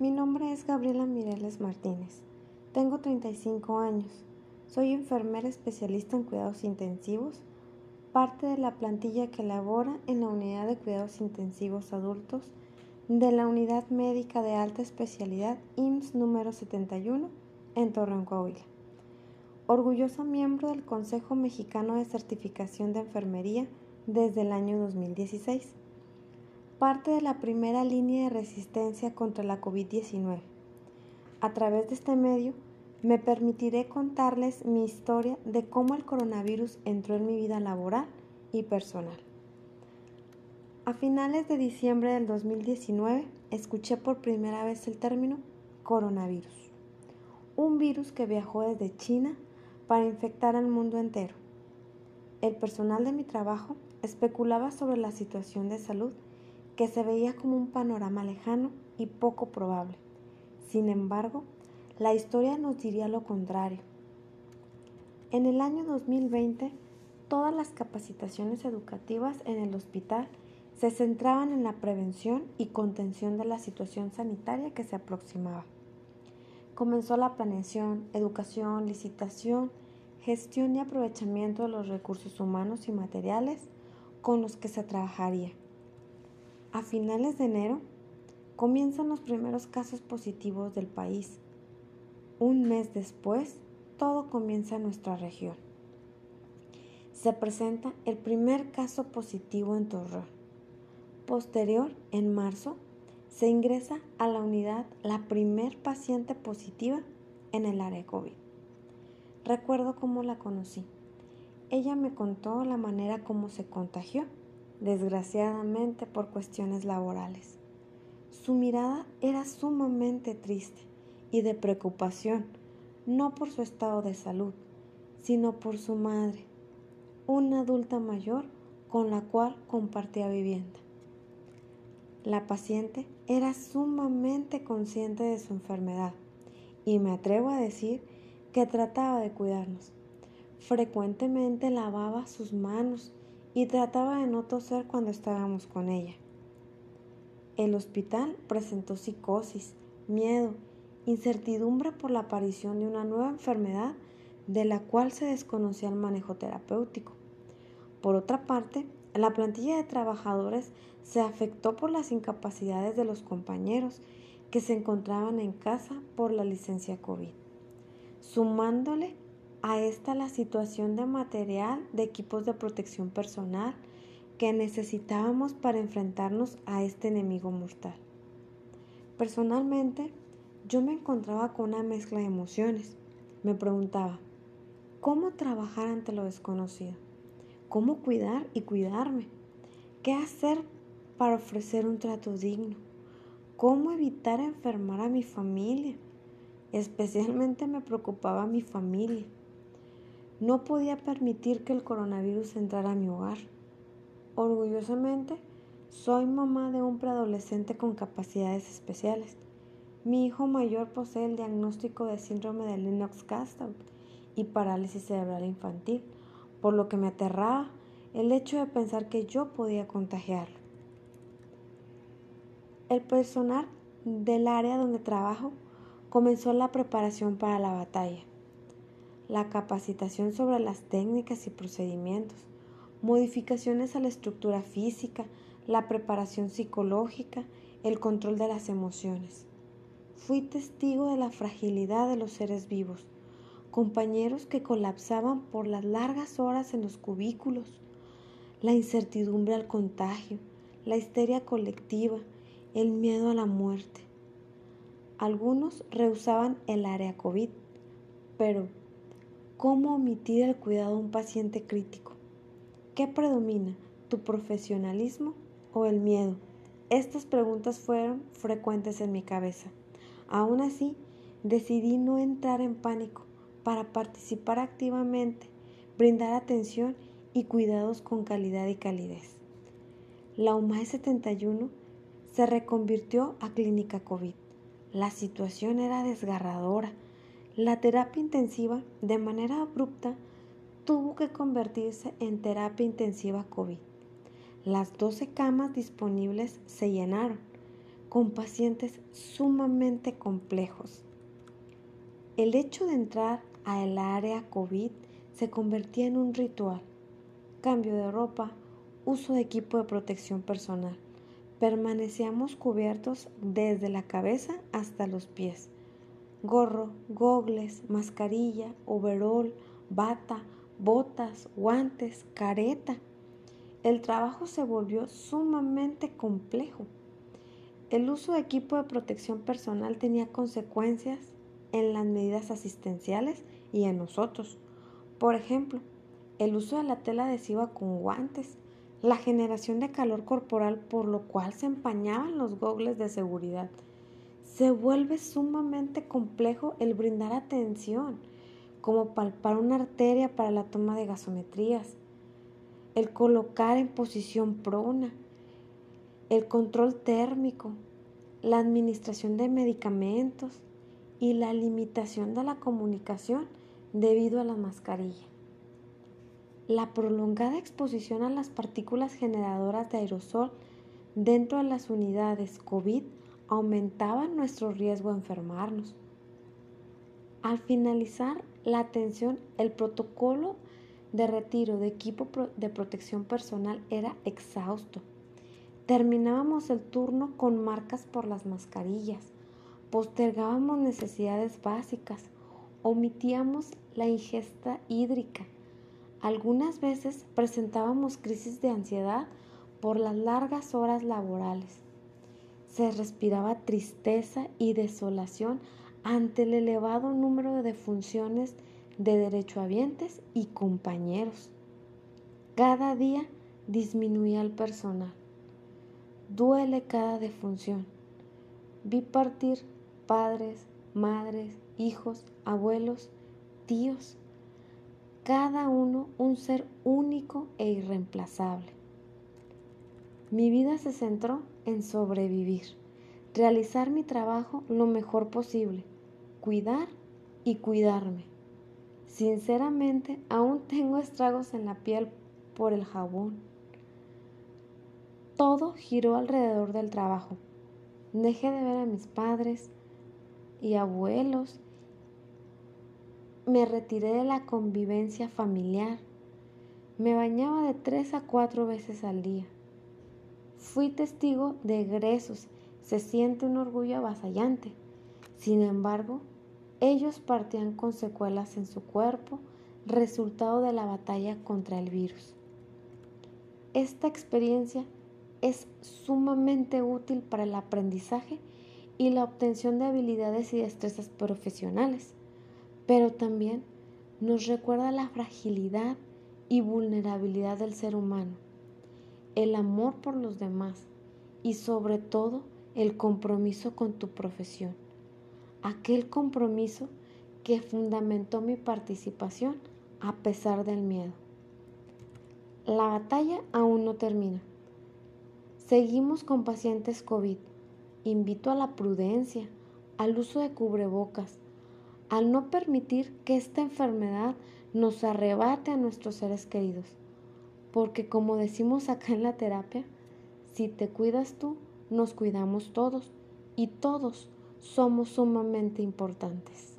Mi nombre es Gabriela Mireles Martínez. Tengo 35 años. Soy enfermera especialista en cuidados intensivos, parte de la plantilla que labora en la unidad de cuidados intensivos adultos de la Unidad Médica de Alta Especialidad IMSS número 71 en Torreón, Coahuila. Orgulloso miembro del Consejo Mexicano de Certificación de Enfermería desde el año 2016. Parte de la primera línea de resistencia contra la COVID-19. A través de este medio, me permitiré contarles mi historia de cómo el coronavirus entró en mi vida laboral y personal. A finales de diciembre del 2019 escuché por primera vez el término coronavirus, un virus que viajó desde China para infectar al mundo entero. El personal de mi trabajo especulaba sobre la situación de salud que se veía como un panorama lejano y poco probable. Sin embargo, la historia nos diría lo contrario. En el año 2020, todas las capacitaciones educativas en el hospital se centraban en la prevención y contención de la situación sanitaria que se aproximaba. Comenzó la planeación, educación, licitación, gestión y aprovechamiento de los recursos humanos y materiales con los que se trabajaría. A finales de enero comienzan los primeros casos positivos del país. Un mes después, todo comienza en nuestra región. Se presenta el primer caso positivo en Torreón Posterior, en marzo, se ingresa a la unidad la primer paciente positiva en el área COVID. Recuerdo cómo la conocí. Ella me contó la manera como se contagió, desgraciadamente por cuestiones laborales. Su mirada era sumamente triste y de preocupación, no por su estado de salud, sino por su madre, una adulta mayor con la cual compartía vivienda. La paciente era sumamente consciente de su enfermedad y me atrevo a decir que trataba de cuidarnos. Frecuentemente lavaba sus manos y trataba de no toser cuando estábamos con ella. El hospital presentó psicosis, miedo, incertidumbre por la aparición de una nueva enfermedad de la cual se desconocía el manejo terapéutico. Por otra parte, la plantilla de trabajadores se afectó por las incapacidades de los compañeros que se encontraban en casa por la licencia COVID, sumándole a esta la situación de material de equipos de protección personal que necesitábamos para enfrentarnos a este enemigo mortal. Personalmente, yo me encontraba con una mezcla de emociones. Me preguntaba, ¿cómo trabajar ante lo desconocido? ¿Cómo cuidar y cuidarme? ¿Qué hacer para ofrecer un trato digno? ¿Cómo evitar enfermar a mi familia? Especialmente me preocupaba mi familia. No podía permitir que el coronavirus entrara a mi hogar. Orgullosamente, soy mamá de un preadolescente con capacidades especiales. Mi hijo mayor posee el diagnóstico de síndrome de Lennox-Gastaut y parálisis cerebral infantil, por lo que me aterraba el hecho de pensar que yo podía contagiarlo. El personal del área donde trabajo comenzó la preparación para la batalla, la capacitación sobre las técnicas y procedimientos, modificaciones a la estructura física, la preparación psicológica, el control de las emociones. Fui testigo de la fragilidad de los seres vivos, compañeros que colapsaban por las largas horas en los cubículos, la incertidumbre al contagio, la histeria colectiva, el miedo a la muerte. Algunos rehusaban el área COVID, pero ¿cómo omitir el cuidado a un paciente crítico? ¿Qué predomina, tu profesionalismo o el miedo? Estas preguntas fueron frecuentes en mi cabeza. Aún así, decidí no entrar en pánico para participar activamente, brindar atención y cuidados con calidad y calidez. La UMAE 71 se reconvirtió a clínica COVID. La situación era desgarradora. La terapia intensiva, de manera abrupta, tuvo que convertirse en terapia intensiva COVID. Las 12 camas disponibles se llenaron, con pacientes sumamente complejos. El hecho de entrar al área COVID se convertía en un ritual. Cambio de ropa, uso de equipo de protección personal. Permanecíamos cubiertos desde la cabeza hasta los pies. Gorro, gogles, mascarilla, overol, bata, botas, guantes, careta. El trabajo se volvió sumamente complejo. El uso de equipo de protección personal tenía consecuencias en las medidas asistenciales y en nosotros. Por ejemplo, el uso de la tela adhesiva con guantes, la generación de calor corporal por lo cual se empañaban los gogles de seguridad. Se vuelve sumamente complejo el brindar atención, como palpar una arteria para la toma de gasometrías, el colocar en posición prona, el control térmico, la administración de medicamentos y la limitación de la comunicación debido a la mascarilla. La prolongada exposición a las partículas generadoras de aerosol dentro de las unidades COVID aumentaba nuestro riesgo de enfermarnos. Al finalizar la atención, el protocolo de retiro de equipo de protección personal era exhausto. Terminábamos el turno con marcas por las mascarillas, postergábamos necesidades básicas, omitíamos la ingesta hídrica. Algunas veces presentábamos crisis de ansiedad por las largas horas laborales. Se respiraba tristeza y desolación ante el elevado número de defunciones de derechohabientes y compañeros. Cada día disminuía el personal duele cada defunción. Vi partir padres, madres, hijos, abuelos, tíos, cada uno un ser único e irreemplazable. Mi vida se centró en sobrevivir, realizar mi trabajo lo mejor posible, cuidar y cuidarme. Sinceramente, aún tengo estragos en la piel por el jabón todo giró alrededor del trabajo. Dejé de ver a mis padres y abuelos. Me retiré de la convivencia familiar. Me bañaba de tres a cuatro veces al día. Fui testigo de egresos. Se siente un orgullo avasallante. Sin embargo, ellos partían con secuelas en su cuerpo, resultado de la batalla contra el virus. Esta experiencia es sumamente útil para el aprendizaje y la obtención de habilidades y destrezas profesionales, pero también nos recuerda la fragilidad y vulnerabilidad del ser humano, el amor por los demás y sobre todo el compromiso con tu profesión, aquel compromiso que fundamentó mi participación a pesar del miedo. La batalla aún no termina. Seguimos con pacientes COVID. Invito a la prudencia, al uso de cubrebocas, al no permitir que esta enfermedad nos arrebate a nuestros seres queridos. Porque como decimos acá en la terapia, si te cuidas tú, nos cuidamos todos y todos somos sumamente importantes.